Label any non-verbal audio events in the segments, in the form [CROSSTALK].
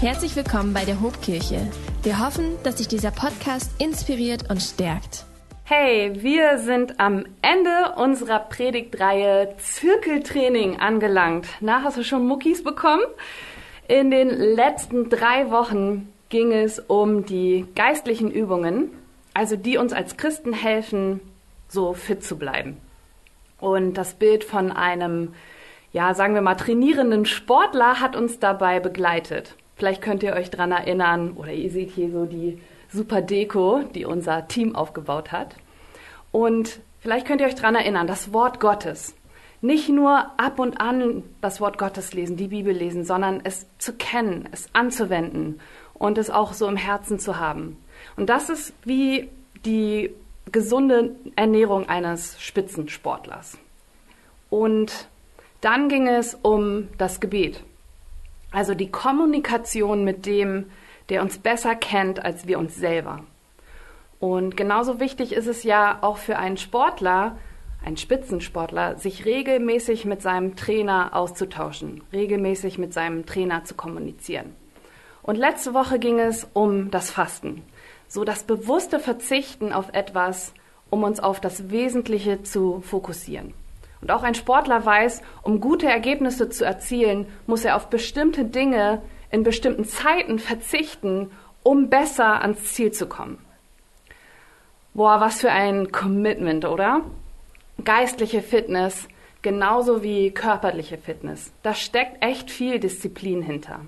Herzlich willkommen bei der Hobkirche. Wir hoffen, dass dich dieser Podcast inspiriert und stärkt. Hey, wir sind am Ende unserer Predigtreihe Zirkeltraining angelangt. Na, hast du schon Muckis bekommen? In den letzten drei Wochen ging es um die geistlichen Übungen, also die uns als Christen helfen, so fit zu bleiben. Und das Bild von einem, ja, sagen wir mal, trainierenden Sportler hat uns dabei begleitet. Vielleicht könnt ihr euch dran erinnern, oder ihr seht hier so die super Deko, die unser Team aufgebaut hat. Und vielleicht könnt ihr euch dran erinnern, das Wort Gottes. Nicht nur ab und an das Wort Gottes lesen, die Bibel lesen, sondern es zu kennen, es anzuwenden und es auch so im Herzen zu haben. Und das ist wie die gesunde Ernährung eines Spitzensportlers. Und dann ging es um das Gebet. Also die Kommunikation mit dem, der uns besser kennt als wir uns selber. Und genauso wichtig ist es ja auch für einen Sportler, einen Spitzensportler, sich regelmäßig mit seinem Trainer auszutauschen, regelmäßig mit seinem Trainer zu kommunizieren. Und letzte Woche ging es um das Fasten, so das bewusste Verzichten auf etwas, um uns auf das Wesentliche zu fokussieren. Und auch ein Sportler weiß, um gute Ergebnisse zu erzielen, muss er auf bestimmte Dinge in bestimmten Zeiten verzichten, um besser ans Ziel zu kommen. Boah, was für ein Commitment, oder? Geistliche Fitness genauso wie körperliche Fitness. Da steckt echt viel Disziplin hinter.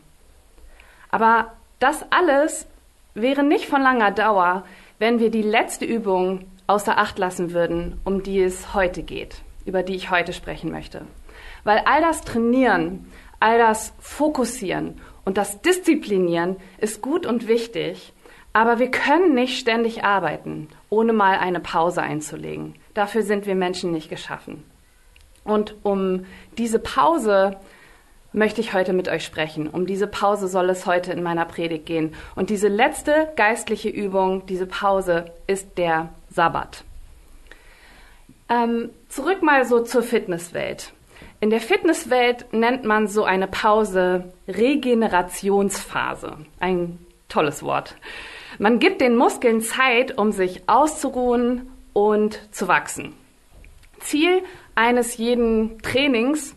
Aber das alles wäre nicht von langer Dauer, wenn wir die letzte Übung außer Acht lassen würden, um die es heute geht über die ich heute sprechen möchte. Weil all das Trainieren, all das Fokussieren und das Disziplinieren ist gut und wichtig, aber wir können nicht ständig arbeiten, ohne mal eine Pause einzulegen. Dafür sind wir Menschen nicht geschaffen. Und um diese Pause möchte ich heute mit euch sprechen. Um diese Pause soll es heute in meiner Predigt gehen. Und diese letzte geistliche Übung, diese Pause, ist der Sabbat. Ähm, zurück mal so zur Fitnesswelt. In der Fitnesswelt nennt man so eine Pause Regenerationsphase. Ein tolles Wort. Man gibt den Muskeln Zeit, um sich auszuruhen und zu wachsen. Ziel eines jeden Trainings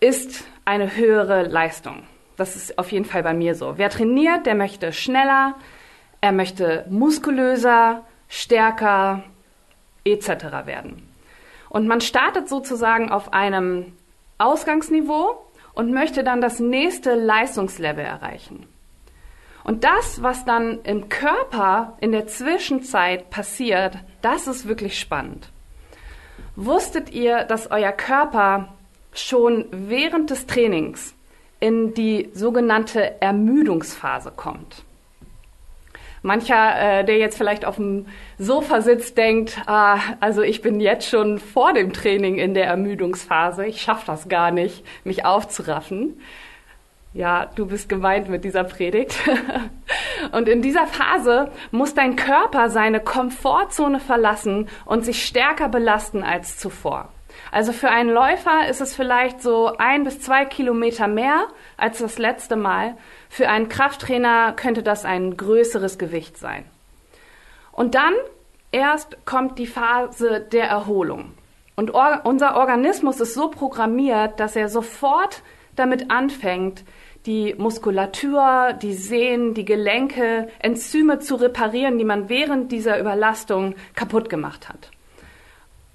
ist eine höhere Leistung. Das ist auf jeden Fall bei mir so. Wer trainiert, der möchte schneller, er möchte muskulöser, stärker etc. werden. Und man startet sozusagen auf einem Ausgangsniveau und möchte dann das nächste Leistungslevel erreichen. Und das, was dann im Körper in der Zwischenzeit passiert, das ist wirklich spannend. Wusstet ihr, dass euer Körper schon während des Trainings in die sogenannte Ermüdungsphase kommt? Mancher, äh, der jetzt vielleicht auf dem Sofa sitzt, denkt, ah, also ich bin jetzt schon vor dem Training in der Ermüdungsphase. Ich schaffe das gar nicht, mich aufzuraffen. Ja, du bist gemeint mit dieser Predigt. [LAUGHS] Und in dieser Phase muss dein Körper seine Komfortzone verlassen und sich stärker belasten als zuvor. Also für einen Läufer ist es vielleicht so ein bis zwei Kilometer mehr als das letzte Mal. Für einen Krafttrainer könnte das ein größeres Gewicht sein. Und dann erst kommt die Phase der Erholung. Und or unser Organismus ist so programmiert, dass er sofort damit anfängt, die Muskulatur, die Sehnen, die Gelenke, Enzyme zu reparieren, die man während dieser Überlastung kaputt gemacht hat.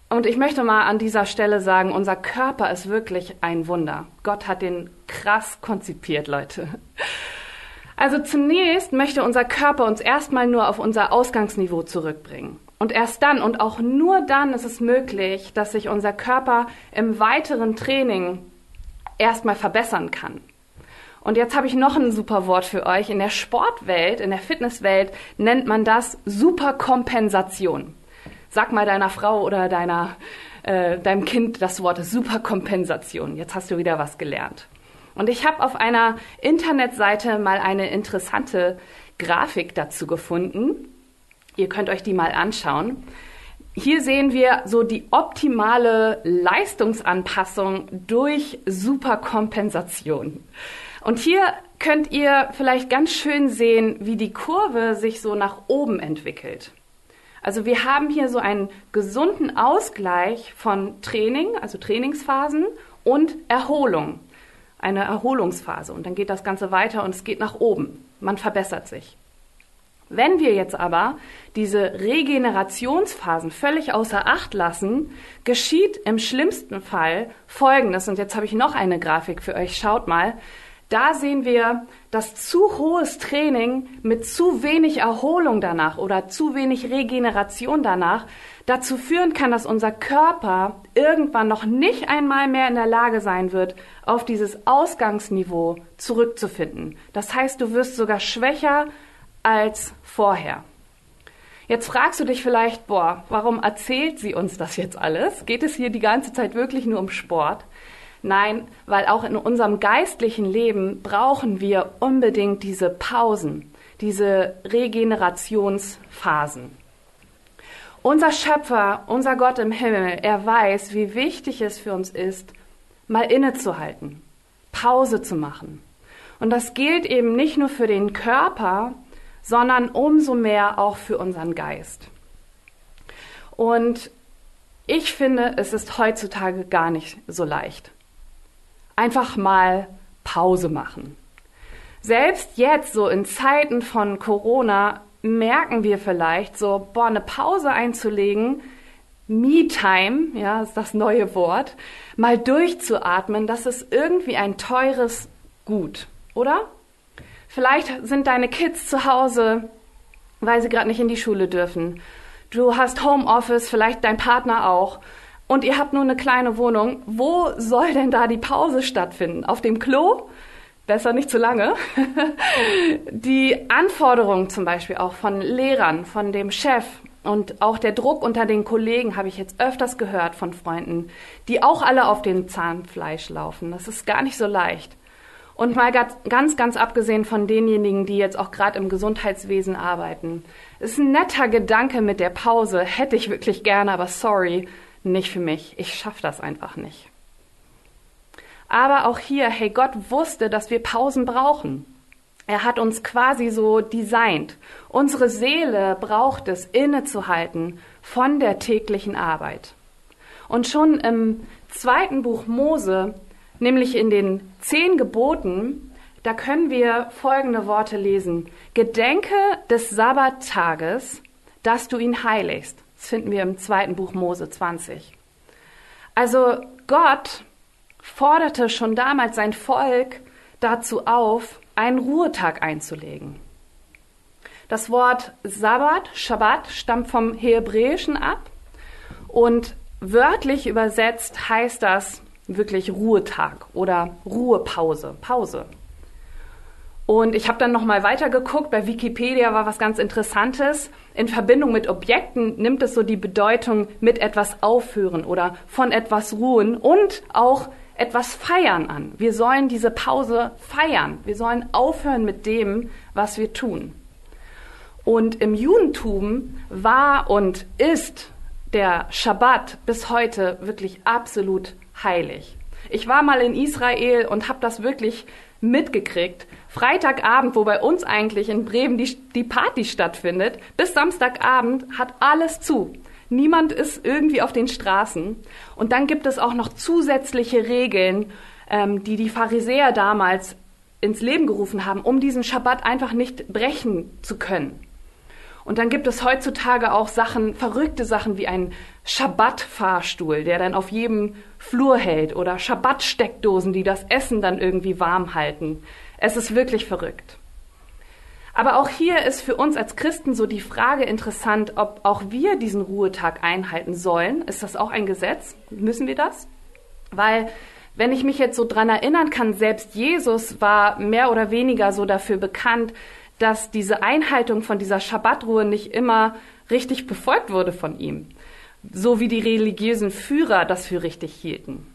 Und ich möchte mal an dieser Stelle sagen, unser Körper ist wirklich ein Wunder. Gott hat den krass konzipiert, Leute. Also zunächst möchte unser Körper uns erstmal nur auf unser Ausgangsniveau zurückbringen. Und erst dann und auch nur dann ist es möglich, dass sich unser Körper im weiteren Training erstmal verbessern kann. Und jetzt habe ich noch ein super Wort für euch. In der Sportwelt, in der Fitnesswelt nennt man das Superkompensation. Sag mal deiner Frau oder deiner, äh, deinem Kind das Wort Superkompensation. Jetzt hast du wieder was gelernt. Und ich habe auf einer Internetseite mal eine interessante Grafik dazu gefunden. Ihr könnt euch die mal anschauen. hier sehen wir so die optimale Leistungsanpassung durch Superkompensation. Und hier könnt ihr vielleicht ganz schön sehen, wie die Kurve sich so nach oben entwickelt. Also wir haben hier so einen gesunden Ausgleich von Training, also Trainingsphasen und Erholung. Eine Erholungsphase. Und dann geht das Ganze weiter und es geht nach oben. Man verbessert sich. Wenn wir jetzt aber diese Regenerationsphasen völlig außer Acht lassen, geschieht im schlimmsten Fall Folgendes. Und jetzt habe ich noch eine Grafik für euch. Schaut mal. Da sehen wir, dass zu hohes Training mit zu wenig Erholung danach oder zu wenig Regeneration danach dazu führen kann, dass unser Körper irgendwann noch nicht einmal mehr in der Lage sein wird, auf dieses Ausgangsniveau zurückzufinden. Das heißt, du wirst sogar schwächer als vorher. Jetzt fragst du dich vielleicht, boah, warum erzählt sie uns das jetzt alles? Geht es hier die ganze Zeit wirklich nur um Sport? Nein, weil auch in unserem geistlichen Leben brauchen wir unbedingt diese Pausen, diese Regenerationsphasen. Unser Schöpfer, unser Gott im Himmel, er weiß, wie wichtig es für uns ist, mal innezuhalten, Pause zu machen. Und das gilt eben nicht nur für den Körper, sondern umso mehr auch für unseren Geist. Und ich finde, es ist heutzutage gar nicht so leicht einfach mal Pause machen. Selbst jetzt, so in Zeiten von Corona, merken wir vielleicht so, boah, eine Pause einzulegen, Me-Time, ja, ist das neue Wort, mal durchzuatmen, das ist irgendwie ein teures Gut, oder? Vielleicht sind deine Kids zu Hause, weil sie gerade nicht in die Schule dürfen. Du hast Homeoffice, vielleicht dein Partner auch und ihr habt nur eine kleine Wohnung, wo soll denn da die Pause stattfinden? Auf dem Klo? Besser nicht zu lange. [LAUGHS] die Anforderungen zum Beispiel auch von Lehrern, von dem Chef und auch der Druck unter den Kollegen habe ich jetzt öfters gehört von Freunden, die auch alle auf dem Zahnfleisch laufen. Das ist gar nicht so leicht. Und mal ganz, ganz abgesehen von denjenigen, die jetzt auch gerade im Gesundheitswesen arbeiten. Ist ein netter Gedanke mit der Pause, hätte ich wirklich gerne, aber sorry, nicht für mich. Ich schaffe das einfach nicht. Aber auch hier, hey, Gott wusste, dass wir Pausen brauchen. Er hat uns quasi so designt. Unsere Seele braucht es, innezuhalten von der täglichen Arbeit. Und schon im zweiten Buch Mose, nämlich in den zehn Geboten, da können wir folgende Worte lesen. Gedenke des Sabbattages, dass du ihn heiligst. Das finden wir im zweiten Buch Mose 20. Also Gott forderte schon damals sein Volk dazu auf, einen Ruhetag einzulegen. Das Wort Sabbat, Shabbat, stammt vom Hebräischen ab und wörtlich übersetzt heißt das wirklich Ruhetag oder Ruhepause, Pause. Und ich habe dann noch mal weiter geguckt. Bei Wikipedia war was ganz Interessantes. In Verbindung mit Objekten nimmt es so die Bedeutung mit etwas aufhören oder von etwas ruhen und auch etwas feiern an. Wir sollen diese Pause feiern. Wir sollen aufhören mit dem, was wir tun. Und im Judentum war und ist der Schabbat bis heute wirklich absolut heilig. Ich war mal in Israel und habe das wirklich mitgekriegt. Freitagabend, wo bei uns eigentlich in Bremen die, die Party stattfindet, bis Samstagabend hat alles zu. Niemand ist irgendwie auf den Straßen. Und dann gibt es auch noch zusätzliche Regeln, ähm, die die Pharisäer damals ins Leben gerufen haben, um diesen Schabbat einfach nicht brechen zu können. Und dann gibt es heutzutage auch Sachen, verrückte Sachen wie ein Schabbat-Fahrstuhl, der dann auf jedem Flur hält oder Schabbat-Steckdosen, die das Essen dann irgendwie warm halten. Es ist wirklich verrückt. Aber auch hier ist für uns als Christen so die Frage interessant, ob auch wir diesen Ruhetag einhalten sollen. Ist das auch ein Gesetz? Müssen wir das? Weil wenn ich mich jetzt so dran erinnern kann, selbst Jesus war mehr oder weniger so dafür bekannt, dass diese Einhaltung von dieser Schabbatruhe nicht immer richtig befolgt wurde von ihm so wie die religiösen Führer das für richtig hielten.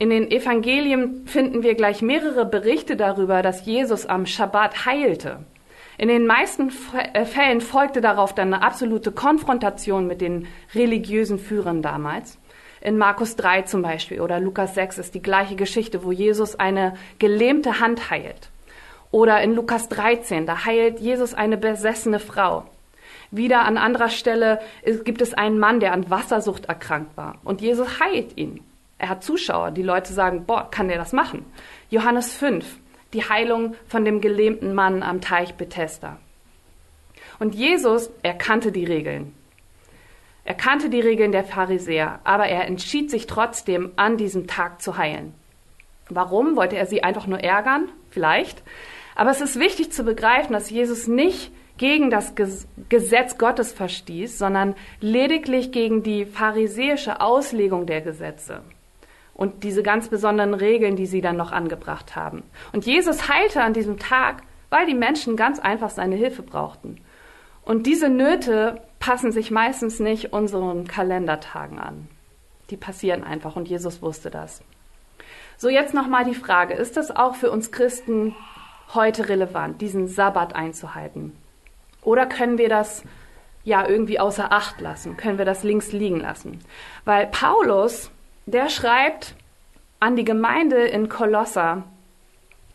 In den Evangelien finden wir gleich mehrere Berichte darüber, dass Jesus am Schabbat heilte. In den meisten äh, Fällen folgte darauf dann eine absolute Konfrontation mit den religiösen Führern damals. In Markus 3 zum Beispiel oder Lukas 6 ist die gleiche Geschichte, wo Jesus eine gelähmte Hand heilt. Oder in Lukas 13, da heilt Jesus eine besessene Frau. Wieder an anderer Stelle gibt es einen Mann, der an Wassersucht erkrankt war. Und Jesus heilt ihn. Er hat Zuschauer. Die Leute sagen, boah, kann der das machen? Johannes 5 die Heilung von dem gelähmten Mann am Teich Bethesda. Und Jesus, er kannte die Regeln. Er kannte die Regeln der Pharisäer, aber er entschied sich trotzdem, an diesem Tag zu heilen. Warum? Wollte er sie einfach nur ärgern? Vielleicht. Aber es ist wichtig zu begreifen, dass Jesus nicht gegen das Gesetz Gottes verstieß, sondern lediglich gegen die pharisäische Auslegung der Gesetze und diese ganz besonderen Regeln, die sie dann noch angebracht haben. Und Jesus heilte an diesem Tag, weil die Menschen ganz einfach seine Hilfe brauchten. Und diese Nöte passen sich meistens nicht unseren Kalendertagen an. Die passieren einfach und Jesus wusste das. So jetzt nochmal die Frage, ist das auch für uns Christen heute relevant, diesen Sabbat einzuhalten? Oder können wir das ja irgendwie außer Acht lassen? Können wir das links liegen lassen? Weil Paulus der schreibt an die Gemeinde in Kolosser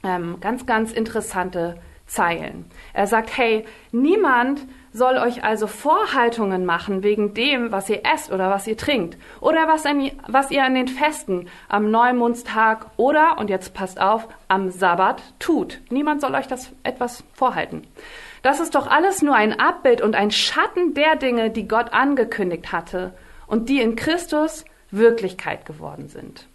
ähm, ganz, ganz interessante Zeilen. Er sagt, hey, niemand soll euch also Vorhaltungen machen wegen dem, was ihr esst oder was ihr trinkt oder was, an, was ihr an den Festen am Neumondstag oder, und jetzt passt auf, am Sabbat tut. Niemand soll euch das etwas vorhalten. Das ist doch alles nur ein Abbild und ein Schatten der Dinge, die Gott angekündigt hatte und die in Christus Wirklichkeit geworden sind.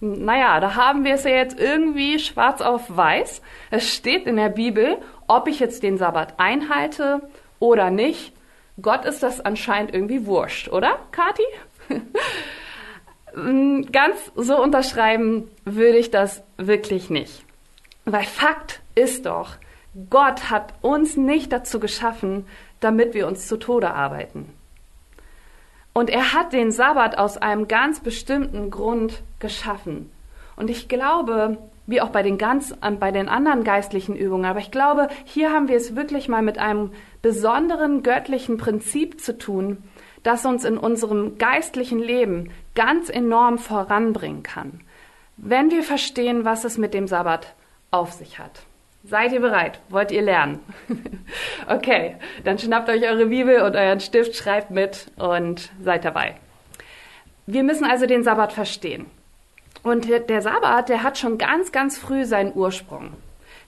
Naja, da haben wir es ja jetzt irgendwie schwarz auf weiß. Es steht in der Bibel, ob ich jetzt den Sabbat einhalte oder nicht. Gott ist das anscheinend irgendwie wurscht, oder, Kati? [LAUGHS] Ganz so unterschreiben würde ich das wirklich nicht. Weil Fakt ist doch, Gott hat uns nicht dazu geschaffen, damit wir uns zu Tode arbeiten. Und er hat den Sabbat aus einem ganz bestimmten Grund geschaffen. Und ich glaube, wie auch bei den ganz, bei den anderen geistlichen Übungen, aber ich glaube, hier haben wir es wirklich mal mit einem besonderen göttlichen Prinzip zu tun, das uns in unserem geistlichen Leben ganz enorm voranbringen kann, wenn wir verstehen, was es mit dem Sabbat auf sich hat. Seid ihr bereit? Wollt ihr lernen? [LAUGHS] okay, dann schnappt euch eure Bibel und euren Stift, schreibt mit und seid dabei. Wir müssen also den Sabbat verstehen. Und der Sabbat, der hat schon ganz, ganz früh seinen Ursprung.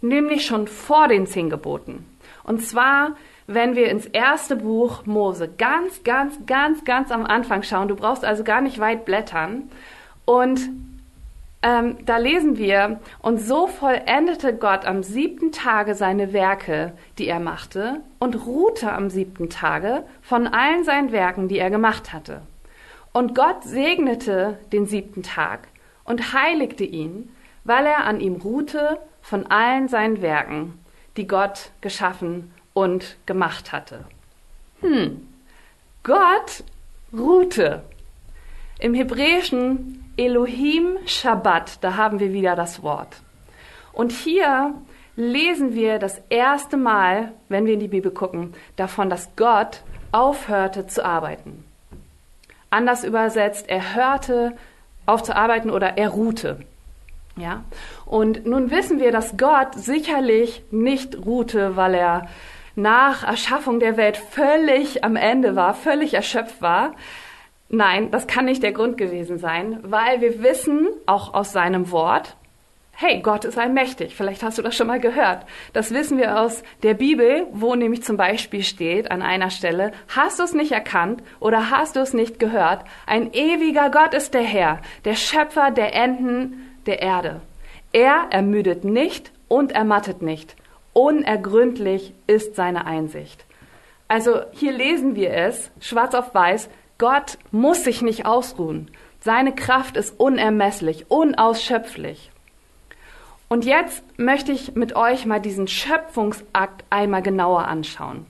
Nämlich schon vor den zehn Geboten. Und zwar, wenn wir ins erste Buch Mose ganz, ganz, ganz, ganz am Anfang schauen. Du brauchst also gar nicht weit blättern. Und ähm, da lesen wir, und so vollendete Gott am siebten Tage seine Werke, die er machte, und ruhte am siebten Tage von allen seinen Werken, die er gemacht hatte. Und Gott segnete den siebten Tag und heiligte ihn, weil er an ihm ruhte von allen seinen Werken, die Gott geschaffen und gemacht hatte. Hm, Gott ruhte. Im Hebräischen Elohim Shabbat, da haben wir wieder das Wort. Und hier lesen wir das erste Mal, wenn wir in die Bibel gucken, davon, dass Gott aufhörte zu arbeiten. Anders übersetzt, er hörte auf zu arbeiten oder er ruhte. Ja? Und nun wissen wir, dass Gott sicherlich nicht ruhte, weil er nach Erschaffung der Welt völlig am Ende war, völlig erschöpft war, Nein, das kann nicht der Grund gewesen sein, weil wir wissen, auch aus seinem Wort, hey, Gott ist allmächtig. Vielleicht hast du das schon mal gehört. Das wissen wir aus der Bibel, wo nämlich zum Beispiel steht an einer Stelle, hast du es nicht erkannt oder hast du es nicht gehört? Ein ewiger Gott ist der Herr, der Schöpfer der Enden der Erde. Er ermüdet nicht und ermattet nicht. Unergründlich ist seine Einsicht. Also hier lesen wir es, schwarz auf weiß, Gott muss sich nicht ausruhen. Seine Kraft ist unermesslich, unausschöpflich. Und jetzt möchte ich mit euch mal diesen Schöpfungsakt einmal genauer anschauen.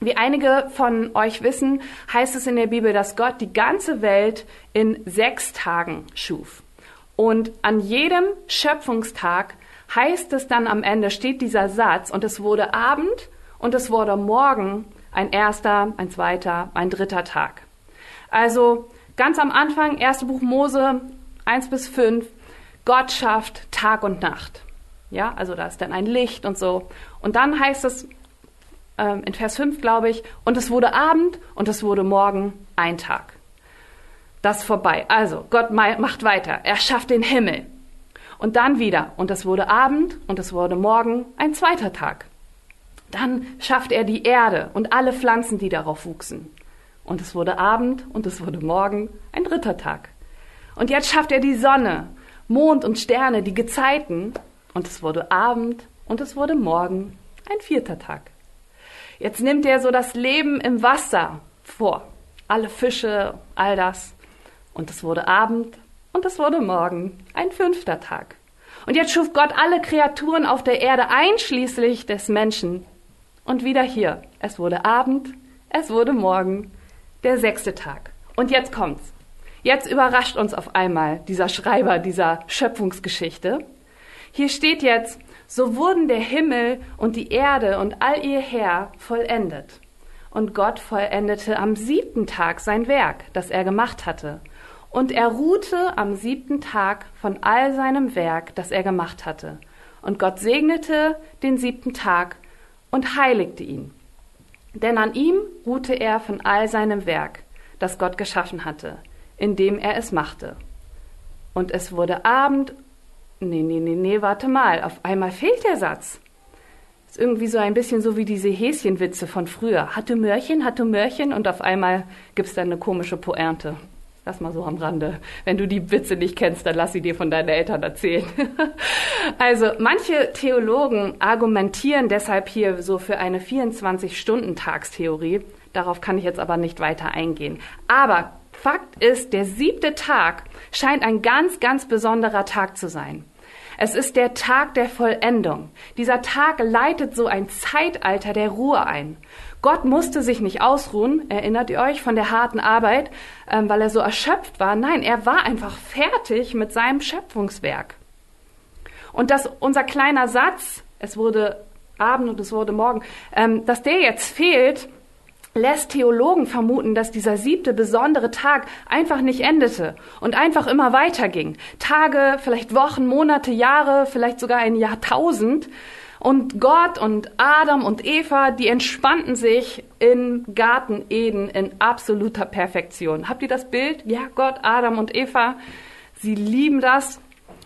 Wie einige von euch wissen, heißt es in der Bibel, dass Gott die ganze Welt in sechs Tagen schuf. Und an jedem Schöpfungstag heißt es dann am Ende, steht dieser Satz, und es wurde Abend und es wurde Morgen ein erster, ein zweiter, ein dritter Tag. Also ganz am Anfang, erste Buch Mose 1 bis 5, Gott schafft Tag und Nacht. Ja, also da ist dann ein Licht und so. Und dann heißt es ähm, in Vers 5, glaube ich, und es wurde Abend und es wurde Morgen ein Tag. Das ist vorbei. Also, Gott macht weiter. Er schafft den Himmel. Und dann wieder. Und es wurde Abend und es wurde Morgen ein zweiter Tag. Dann schafft er die Erde und alle Pflanzen, die darauf wuchsen. Und es wurde Abend und es wurde Morgen ein dritter Tag. Und jetzt schafft er die Sonne, Mond und Sterne, die Gezeiten. Und es wurde Abend und es wurde Morgen ein vierter Tag. Jetzt nimmt er so das Leben im Wasser vor. Alle Fische, all das. Und es wurde Abend und es wurde Morgen, ein fünfter Tag. Und jetzt schuf Gott alle Kreaturen auf der Erde, einschließlich des Menschen. Und wieder hier. Es wurde Abend, es wurde Morgen, der sechste Tag. Und jetzt kommt's. Jetzt überrascht uns auf einmal dieser Schreiber dieser Schöpfungsgeschichte. Hier steht jetzt, so wurden der Himmel und die Erde und all ihr Heer vollendet. Und Gott vollendete am siebten Tag sein Werk, das er gemacht hatte. Und er ruhte am siebten Tag von all seinem Werk, das er gemacht hatte. Und Gott segnete den siebten Tag und heiligte ihn. Denn an ihm ruhte er von all seinem Werk, das Gott geschaffen hatte, indem er es machte. Und es wurde Abend. Nee, nee, nee, nee, warte mal, auf einmal fehlt der Satz. Ist irgendwie so ein bisschen so wie diese Häschenwitze von früher. Hatte Mörchen, hatte Mörchen und auf einmal gibt's dann eine komische Pointe. Das mal so am Rande. Wenn du die Witze nicht kennst, dann lass sie dir von deinen Eltern erzählen. [LAUGHS] also manche Theologen argumentieren deshalb hier so für eine 24-Stunden-Tagstheorie. Darauf kann ich jetzt aber nicht weiter eingehen. Aber Fakt ist, der siebte Tag scheint ein ganz, ganz besonderer Tag zu sein. Es ist der Tag der Vollendung. Dieser Tag leitet so ein Zeitalter der Ruhe ein. Gott musste sich nicht ausruhen, erinnert ihr euch, von der harten Arbeit, ähm, weil er so erschöpft war. Nein, er war einfach fertig mit seinem Schöpfungswerk. Und dass unser kleiner Satz, es wurde Abend und es wurde Morgen, ähm, dass der jetzt fehlt, lässt Theologen vermuten, dass dieser siebte besondere Tag einfach nicht endete und einfach immer weiterging. Tage, vielleicht Wochen, Monate, Jahre, vielleicht sogar ein Jahrtausend. Und Gott und Adam und Eva, die entspannten sich im Garten Eden in absoluter Perfektion. Habt ihr das Bild? Ja, Gott, Adam und Eva, sie lieben das.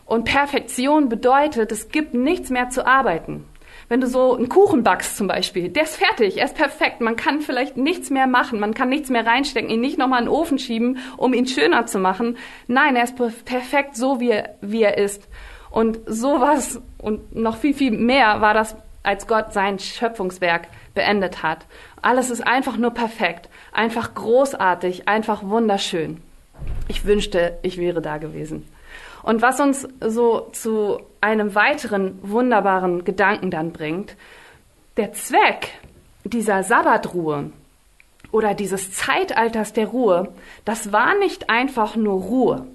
Und Perfektion bedeutet, es gibt nichts mehr zu arbeiten. Wenn du so einen Kuchen backst zum Beispiel, der ist fertig, er ist perfekt. Man kann vielleicht nichts mehr machen, man kann nichts mehr reinstecken, ihn nicht nochmal in den Ofen schieben, um ihn schöner zu machen. Nein, er ist perfekt so, wie er, wie er ist. Und sowas und noch viel, viel mehr war das, als Gott sein Schöpfungswerk beendet hat. Alles ist einfach nur perfekt, einfach großartig, einfach wunderschön. Ich wünschte, ich wäre da gewesen. Und was uns so zu einem weiteren wunderbaren Gedanken dann bringt, der Zweck dieser Sabbatruhe oder dieses Zeitalters der Ruhe, das war nicht einfach nur Ruhe.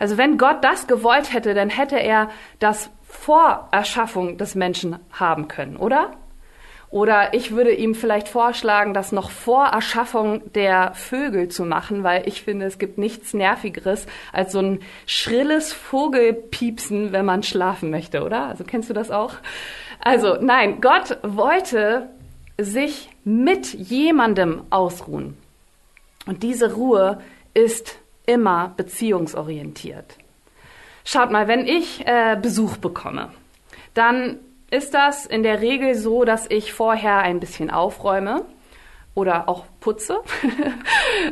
Also wenn Gott das gewollt hätte, dann hätte er das vor Erschaffung des Menschen haben können, oder? Oder ich würde ihm vielleicht vorschlagen, das noch vor Erschaffung der Vögel zu machen, weil ich finde, es gibt nichts Nervigeres als so ein schrilles Vogelpiepsen, wenn man schlafen möchte, oder? Also kennst du das auch? Also nein, Gott wollte sich mit jemandem ausruhen. Und diese Ruhe ist immer beziehungsorientiert. Schaut mal, wenn ich äh, Besuch bekomme, dann ist das in der Regel so, dass ich vorher ein bisschen aufräume oder auch putze. [LAUGHS]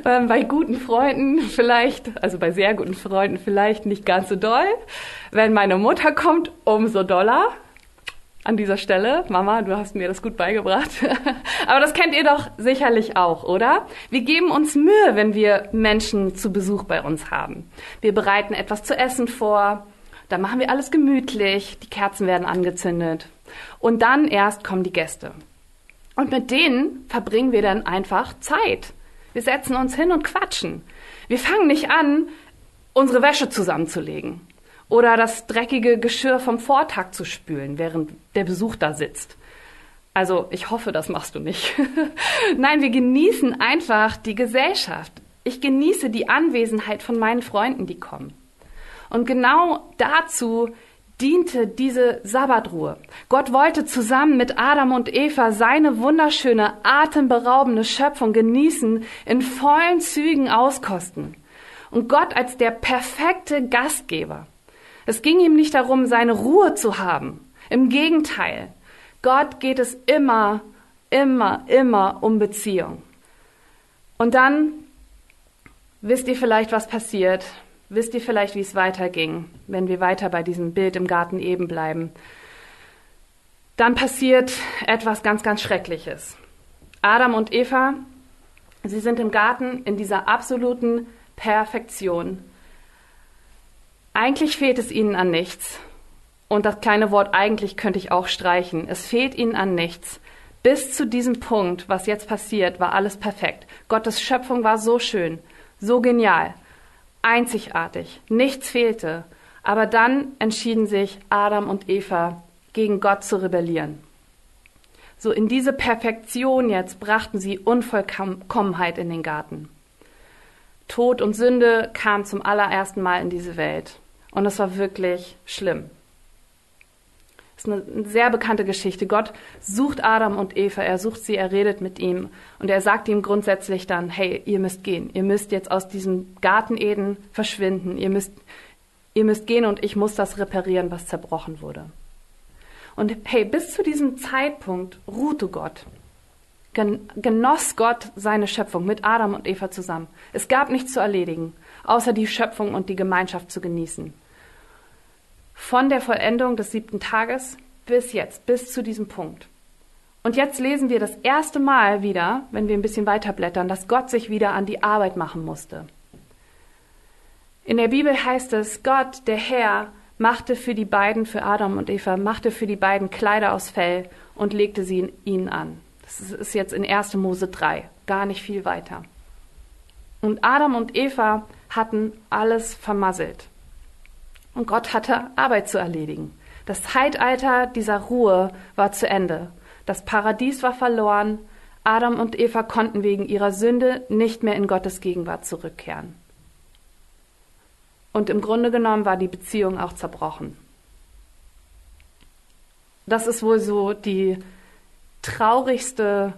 Ähm, bei guten Freunden vielleicht, also bei sehr guten Freunden vielleicht nicht ganz so doll. Wenn meine Mutter kommt, umso doller an dieser Stelle. Mama, du hast mir das gut beigebracht. [LAUGHS] Aber das kennt ihr doch sicherlich auch, oder? Wir geben uns Mühe, wenn wir Menschen zu Besuch bei uns haben. Wir bereiten etwas zu essen vor. Dann machen wir alles gemütlich. Die Kerzen werden angezündet. Und dann erst kommen die Gäste. Und mit denen verbringen wir dann einfach Zeit. Wir setzen uns hin und quatschen. Wir fangen nicht an, unsere Wäsche zusammenzulegen oder das dreckige Geschirr vom Vortag zu spülen, während der Besuch da sitzt. Also ich hoffe, das machst du nicht. [LAUGHS] Nein, wir genießen einfach die Gesellschaft. Ich genieße die Anwesenheit von meinen Freunden, die kommen. Und genau dazu diente diese Sabbatruhe. Gott wollte zusammen mit Adam und Eva seine wunderschöne, atemberaubende Schöpfung genießen, in vollen Zügen auskosten. Und Gott als der perfekte Gastgeber. Es ging ihm nicht darum, seine Ruhe zu haben. Im Gegenteil. Gott geht es immer, immer, immer um Beziehung. Und dann wisst ihr vielleicht, was passiert, Wisst ihr vielleicht, wie es weiterging, wenn wir weiter bei diesem Bild im Garten eben bleiben? Dann passiert etwas ganz, ganz Schreckliches. Adam und Eva, sie sind im Garten in dieser absoluten Perfektion. Eigentlich fehlt es ihnen an nichts. Und das kleine Wort eigentlich könnte ich auch streichen. Es fehlt ihnen an nichts. Bis zu diesem Punkt, was jetzt passiert, war alles perfekt. Gottes Schöpfung war so schön, so genial einzigartig, nichts fehlte. Aber dann entschieden sich Adam und Eva gegen Gott zu rebellieren. So in diese Perfektion jetzt brachten sie Unvollkommenheit in den Garten. Tod und Sünde kamen zum allerersten Mal in diese Welt. Und es war wirklich schlimm. Das ist eine sehr bekannte Geschichte. Gott sucht Adam und Eva, er sucht sie, er redet mit ihm und er sagt ihm grundsätzlich dann, hey, ihr müsst gehen, ihr müsst jetzt aus diesem Garten Eden verschwinden, ihr müsst, ihr müsst gehen und ich muss das reparieren, was zerbrochen wurde. Und hey, bis zu diesem Zeitpunkt ruhte Gott, genoss Gott seine Schöpfung mit Adam und Eva zusammen. Es gab nichts zu erledigen, außer die Schöpfung und die Gemeinschaft zu genießen von der Vollendung des siebten Tages bis jetzt, bis zu diesem Punkt. Und jetzt lesen wir das erste Mal wieder, wenn wir ein bisschen weiterblättern, dass Gott sich wieder an die Arbeit machen musste. In der Bibel heißt es, Gott, der Herr, machte für die beiden, für Adam und Eva, machte für die beiden Kleider aus Fell und legte sie ihnen an. Das ist jetzt in 1. Mose 3, gar nicht viel weiter. Und Adam und Eva hatten alles vermasselt und Gott hatte Arbeit zu erledigen. Das Zeitalter dieser Ruhe war zu Ende. Das Paradies war verloren. Adam und Eva konnten wegen ihrer Sünde nicht mehr in Gottes Gegenwart zurückkehren. Und im Grunde genommen war die Beziehung auch zerbrochen. Das ist wohl so die traurigste,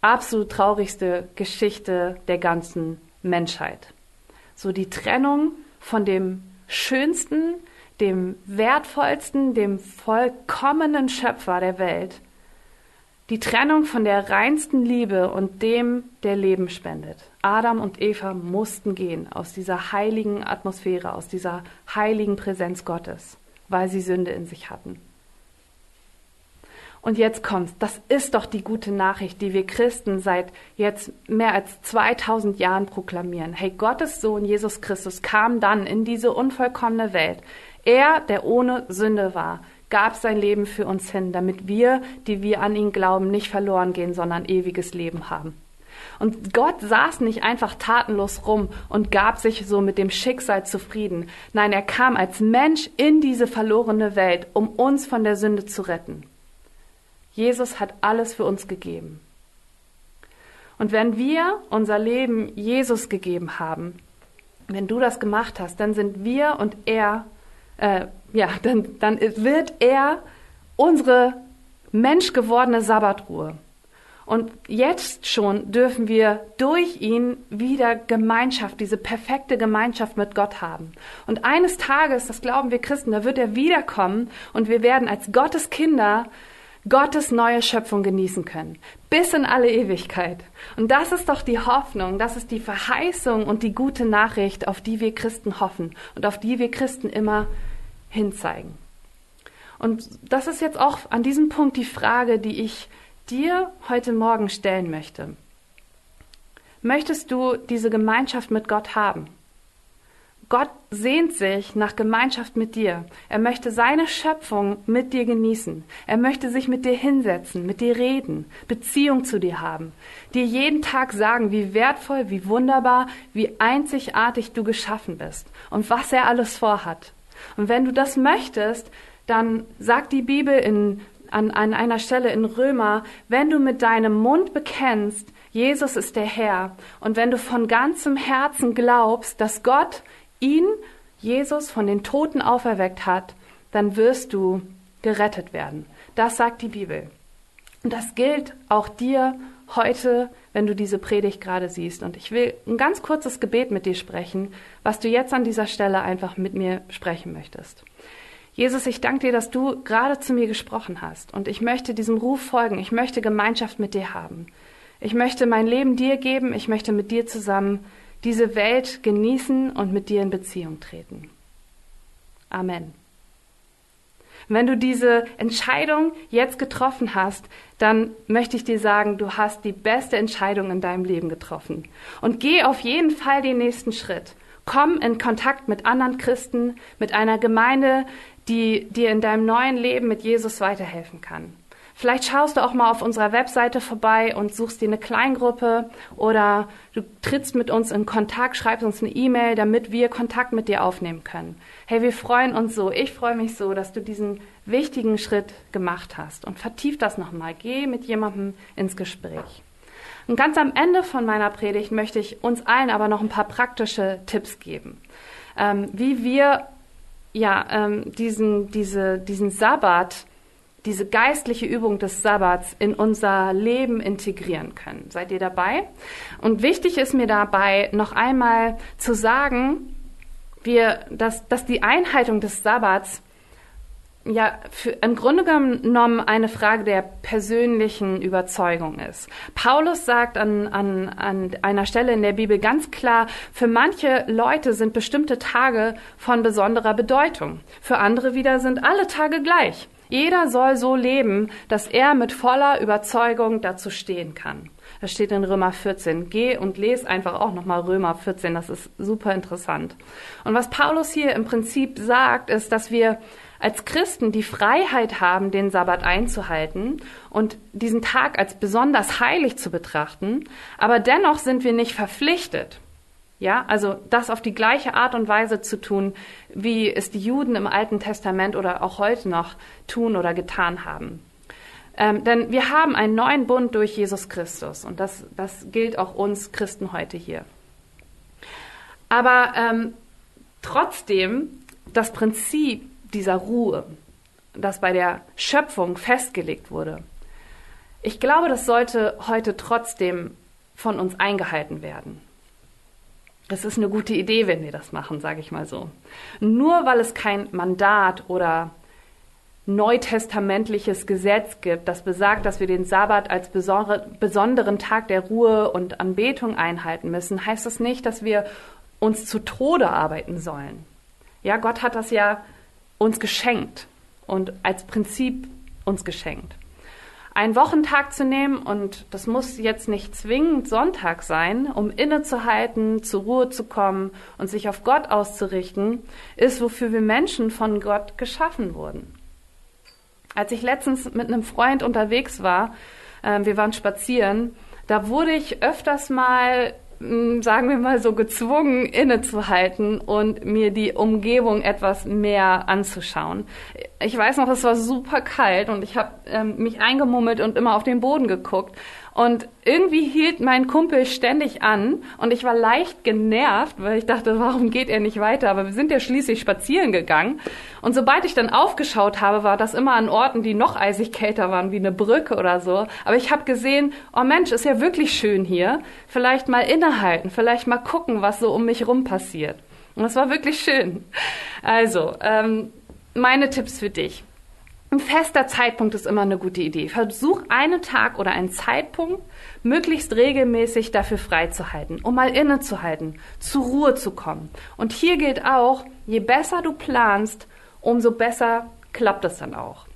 absolut traurigste Geschichte der ganzen Menschheit. So die Trennung von dem schönsten, dem wertvollsten, dem vollkommenen Schöpfer der Welt. Die Trennung von der reinsten Liebe und dem, der Leben spendet. Adam und Eva mussten gehen aus dieser heiligen Atmosphäre, aus dieser heiligen Präsenz Gottes, weil sie Sünde in sich hatten. Und jetzt kommt's. Das ist doch die gute Nachricht, die wir Christen seit jetzt mehr als 2000 Jahren proklamieren. Hey, Gottes Sohn Jesus Christus kam dann in diese unvollkommene Welt. Er, der ohne Sünde war, gab sein Leben für uns hin, damit wir, die wir an ihn glauben, nicht verloren gehen, sondern ewiges Leben haben. Und Gott saß nicht einfach tatenlos rum und gab sich so mit dem Schicksal zufrieden. Nein, er kam als Mensch in diese verlorene Welt, um uns von der Sünde zu retten. Jesus hat alles für uns gegeben. Und wenn wir unser Leben Jesus gegeben haben, wenn du das gemacht hast, dann sind wir und er, äh, ja, [LAUGHS] dann, dann wird er unsere menschgewordene Sabbatruhe. Und jetzt schon dürfen wir durch ihn wieder Gemeinschaft, diese perfekte Gemeinschaft mit Gott haben. Und eines Tages, das glauben wir Christen, da wird er wiederkommen und wir werden als Gottes Kinder Gottes neue Schöpfung genießen können. Bis in alle Ewigkeit. Und das ist doch die Hoffnung, das ist die Verheißung und die gute Nachricht, auf die wir Christen hoffen und auf die wir Christen immer hinzeigen. Und das ist jetzt auch an diesem Punkt die Frage, die ich dir heute Morgen stellen möchte. Möchtest du diese Gemeinschaft mit Gott haben? Gott sehnt sich nach Gemeinschaft mit dir. Er möchte seine Schöpfung mit dir genießen. Er möchte sich mit dir hinsetzen, mit dir reden, Beziehung zu dir haben, dir jeden Tag sagen, wie wertvoll, wie wunderbar, wie einzigartig du geschaffen bist und was er alles vorhat. Und wenn du das möchtest, dann sagt die Bibel in, an, an einer Stelle in Römer, wenn du mit deinem Mund bekennst, Jesus ist der Herr, und wenn du von ganzem Herzen glaubst, dass Gott ihn, Jesus, von den Toten auferweckt hat, dann wirst du gerettet werden. Das sagt die Bibel. Und das gilt auch dir heute, wenn du diese Predigt gerade siehst. Und ich will ein ganz kurzes Gebet mit dir sprechen, was du jetzt an dieser Stelle einfach mit mir sprechen möchtest. Jesus, ich danke dir, dass du gerade zu mir gesprochen hast. Und ich möchte diesem Ruf folgen. Ich möchte Gemeinschaft mit dir haben. Ich möchte mein Leben dir geben. Ich möchte mit dir zusammen diese Welt genießen und mit dir in Beziehung treten. Amen. Wenn du diese Entscheidung jetzt getroffen hast, dann möchte ich dir sagen, du hast die beste Entscheidung in deinem Leben getroffen. Und geh auf jeden Fall den nächsten Schritt. Komm in Kontakt mit anderen Christen, mit einer Gemeinde, die dir in deinem neuen Leben mit Jesus weiterhelfen kann. Vielleicht schaust du auch mal auf unserer Webseite vorbei und suchst dir eine Kleingruppe oder du trittst mit uns in Kontakt, schreibst uns eine E-Mail, damit wir Kontakt mit dir aufnehmen können. Hey, wir freuen uns so, ich freue mich so, dass du diesen wichtigen Schritt gemacht hast und vertief das nochmal. Geh mit jemandem ins Gespräch. Und ganz am Ende von meiner Predigt möchte ich uns allen aber noch ein paar praktische Tipps geben, ähm, wie wir ja ähm, diesen, diese, diesen Sabbat diese geistliche Übung des Sabbats in unser Leben integrieren können. Seid ihr dabei? Und wichtig ist mir dabei noch einmal zu sagen, wir, dass, dass die Einhaltung des Sabbats ja für, im Grunde genommen eine Frage der persönlichen Überzeugung ist. Paulus sagt an, an, an einer Stelle in der Bibel ganz klar, für manche Leute sind bestimmte Tage von besonderer Bedeutung. Für andere wieder sind alle Tage gleich. Jeder soll so leben, dass er mit voller Überzeugung dazu stehen kann. Das steht in Römer 14. Geh und lese einfach auch nochmal Römer 14. Das ist super interessant. Und was Paulus hier im Prinzip sagt, ist, dass wir als Christen die Freiheit haben, den Sabbat einzuhalten und diesen Tag als besonders heilig zu betrachten. Aber dennoch sind wir nicht verpflichtet, ja, also das auf die gleiche Art und Weise zu tun, wie es die Juden im Alten Testament oder auch heute noch tun oder getan haben. Ähm, denn wir haben einen neuen Bund durch Jesus Christus und das, das gilt auch uns Christen heute hier. Aber ähm, trotzdem, das Prinzip dieser Ruhe, das bei der Schöpfung festgelegt wurde, ich glaube, das sollte heute trotzdem von uns eingehalten werden. Es ist eine gute Idee, wenn wir das machen, sage ich mal so. Nur weil es kein Mandat oder neutestamentliches Gesetz gibt, das besagt, dass wir den Sabbat als besonderen Tag der Ruhe und Anbetung einhalten müssen, heißt das nicht, dass wir uns zu Tode arbeiten sollen. Ja, Gott hat das ja uns geschenkt und als Prinzip uns geschenkt einen Wochentag zu nehmen und das muss jetzt nicht zwingend Sonntag sein, um innezuhalten, zur Ruhe zu kommen und sich auf Gott auszurichten, ist, wofür wir Menschen von Gott geschaffen wurden. Als ich letztens mit einem Freund unterwegs war, äh, wir waren spazieren, da wurde ich öfters mal sagen wir mal so, gezwungen, innezuhalten und mir die Umgebung etwas mehr anzuschauen. Ich weiß noch, es war super kalt und ich habe ähm, mich eingemummelt und immer auf den Boden geguckt. Und irgendwie hielt mein Kumpel ständig an und ich war leicht genervt, weil ich dachte, warum geht er nicht weiter? Aber wir sind ja schließlich spazieren gegangen. Und sobald ich dann aufgeschaut habe, war das immer an Orten, die noch eisig kälter waren, wie eine Brücke oder so. Aber ich habe gesehen, oh Mensch, ist ja wirklich schön hier. Vielleicht mal innehalten, vielleicht mal gucken, was so um mich rum passiert. Und es war wirklich schön. Also, ähm, meine Tipps für dich. Ein fester Zeitpunkt ist immer eine gute Idee. Versuch einen Tag oder einen Zeitpunkt möglichst regelmäßig dafür freizuhalten, um mal innezuhalten, zur Ruhe zu kommen. Und hier gilt auch, je besser du planst, umso besser klappt es dann auch.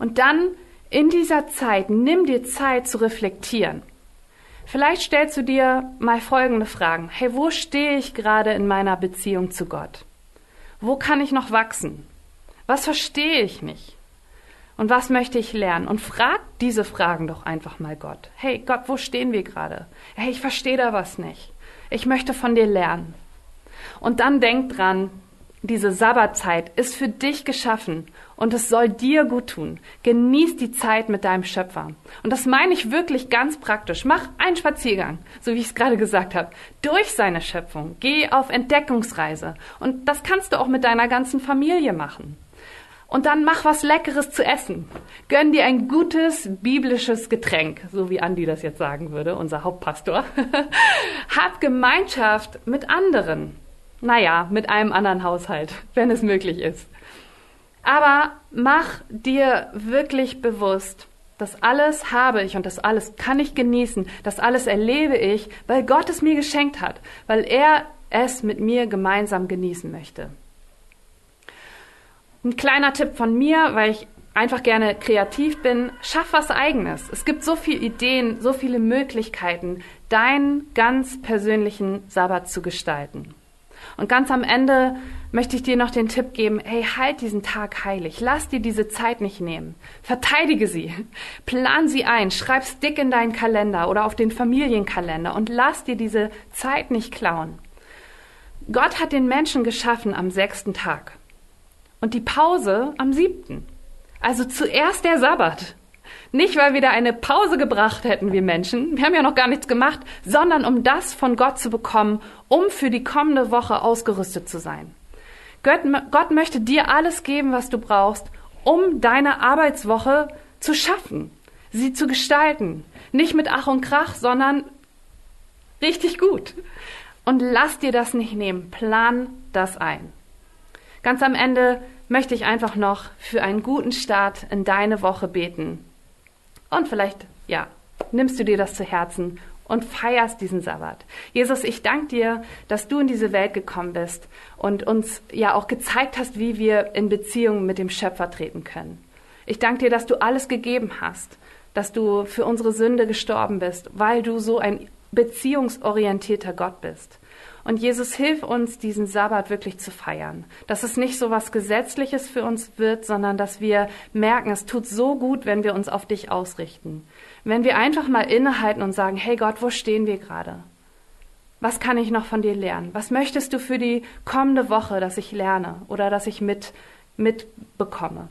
Und dann in dieser Zeit, nimm dir Zeit zu reflektieren. Vielleicht stellst du dir mal folgende Fragen. Hey, wo stehe ich gerade in meiner Beziehung zu Gott? Wo kann ich noch wachsen? Was verstehe ich nicht? Und was möchte ich lernen? Und frag diese Fragen doch einfach mal Gott. Hey Gott, wo stehen wir gerade? Hey, ich verstehe da was nicht. Ich möchte von dir lernen. Und dann denk dran, diese Sabbatzeit ist für dich geschaffen und es soll dir gut tun. Genieß die Zeit mit deinem Schöpfer. Und das meine ich wirklich ganz praktisch. Mach einen Spaziergang, so wie ich es gerade gesagt habe, durch seine Schöpfung. Geh auf Entdeckungsreise. Und das kannst du auch mit deiner ganzen Familie machen. Und dann mach was Leckeres zu essen. Gönn dir ein gutes biblisches Getränk, so wie Andi das jetzt sagen würde, unser Hauptpastor. [LAUGHS] Hab Gemeinschaft mit anderen. Naja, mit einem anderen Haushalt, [LAUGHS] wenn es möglich ist. Aber mach dir wirklich bewusst, das alles habe ich und das alles kann ich genießen, das alles erlebe ich, weil Gott es mir geschenkt hat, weil er es mit mir gemeinsam genießen möchte. Ein kleiner Tipp von mir, weil ich einfach gerne kreativ bin, schaff was eigenes. Es gibt so viele Ideen, so viele Möglichkeiten, deinen ganz persönlichen Sabbat zu gestalten. Und ganz am Ende möchte ich dir noch den Tipp geben, hey, halt diesen Tag heilig. Lass dir diese Zeit nicht nehmen. Verteidige sie. Plan sie ein. Schreib's dick in deinen Kalender oder auf den Familienkalender und lass dir diese Zeit nicht klauen. Gott hat den Menschen geschaffen am sechsten Tag und die Pause am siebten. Also zuerst der Sabbat. Nicht, weil wir da eine Pause gebracht hätten, wir Menschen, wir haben ja noch gar nichts gemacht, sondern um das von Gott zu bekommen, um für die kommende Woche ausgerüstet zu sein. Gott, Gott möchte dir alles geben, was du brauchst, um deine Arbeitswoche zu schaffen, sie zu gestalten. Nicht mit Ach und Krach, sondern richtig gut. Und lass dir das nicht nehmen. Plan das ein. Ganz am Ende möchte ich einfach noch für einen guten Start in deine Woche beten. Und vielleicht, ja, nimmst du dir das zu Herzen und feierst diesen Sabbat. Jesus, ich danke dir, dass du in diese Welt gekommen bist und uns ja auch gezeigt hast, wie wir in Beziehung mit dem Schöpfer treten können. Ich danke dir, dass du alles gegeben hast, dass du für unsere Sünde gestorben bist, weil du so ein beziehungsorientierter Gott bist. Und Jesus, hilf uns, diesen Sabbat wirklich zu feiern. Dass es nicht so was Gesetzliches für uns wird, sondern dass wir merken, es tut so gut, wenn wir uns auf dich ausrichten. Wenn wir einfach mal innehalten und sagen, hey Gott, wo stehen wir gerade? Was kann ich noch von dir lernen? Was möchtest du für die kommende Woche, dass ich lerne oder dass ich mit, mitbekomme?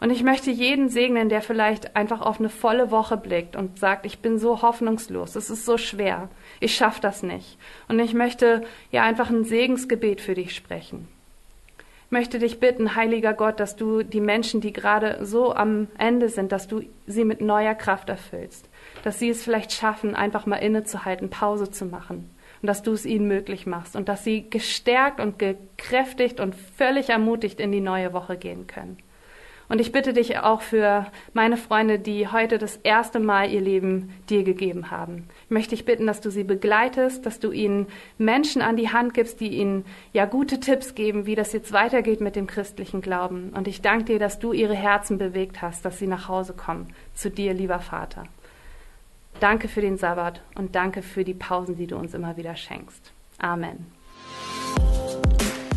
Und ich möchte jeden segnen, der vielleicht einfach auf eine volle Woche blickt und sagt, ich bin so hoffnungslos, es ist so schwer, ich schaffe das nicht. Und ich möchte ja einfach ein Segensgebet für dich sprechen. Ich möchte dich bitten, heiliger Gott, dass du die Menschen, die gerade so am Ende sind, dass du sie mit neuer Kraft erfüllst. Dass sie es vielleicht schaffen, einfach mal innezuhalten, Pause zu machen. Und dass du es ihnen möglich machst. Und dass sie gestärkt und gekräftigt und völlig ermutigt in die neue Woche gehen können. Und ich bitte dich auch für meine Freunde, die heute das erste Mal ihr Leben dir gegeben haben. Ich möchte dich bitten, dass du sie begleitest, dass du ihnen Menschen an die Hand gibst, die ihnen ja gute Tipps geben, wie das jetzt weitergeht mit dem christlichen Glauben. Und ich danke dir, dass du ihre Herzen bewegt hast, dass sie nach Hause kommen zu dir, lieber Vater. Danke für den Sabbat und danke für die Pausen, die du uns immer wieder schenkst. Amen.